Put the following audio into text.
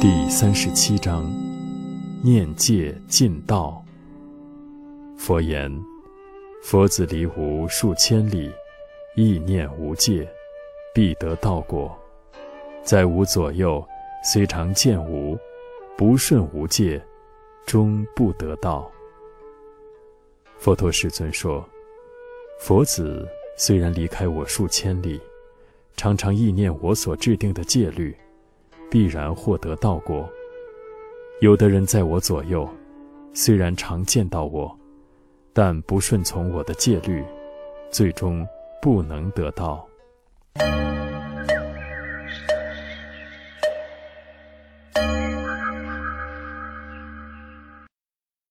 第三十七章：念戒尽道。佛言：佛子离吾数千里，意念无界，必得道果。在吾左右，虽常见无，不顺无戒，终不得道。佛陀世尊说：佛子虽然离开我数千里，常常意念我所制定的戒律。必然获得道果。有的人在我左右，虽然常见到我，但不顺从我的戒律，最终不能得道。